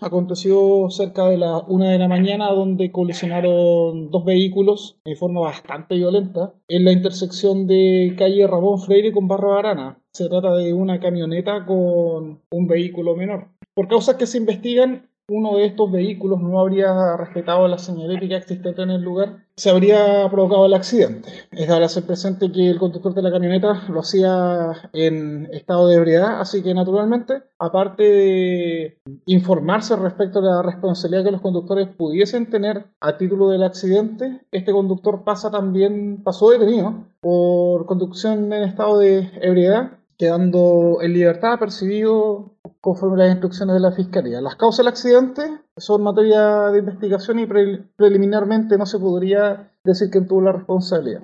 aconteció cerca de la una de la mañana donde colisionaron dos vehículos de forma bastante violenta en la intersección de calle Ramón Freire con Barra Arana. Se trata de una camioneta con un vehículo menor. Por causas que se investigan, uno de estos vehículos no habría respetado la señalética existente en el lugar, se habría provocado el accidente. Es de hacer presente que el conductor de la camioneta lo hacía en estado de ebriedad, así que naturalmente, aparte de informarse respecto a la responsabilidad que los conductores pudiesen tener a título del accidente, este conductor pasa también, pasó detenido por conducción en estado de ebriedad quedando en libertad percibido conforme a las instrucciones de la Fiscalía. Las causas del accidente son materia de investigación y preliminarmente no se podría decir quién tuvo la responsabilidad.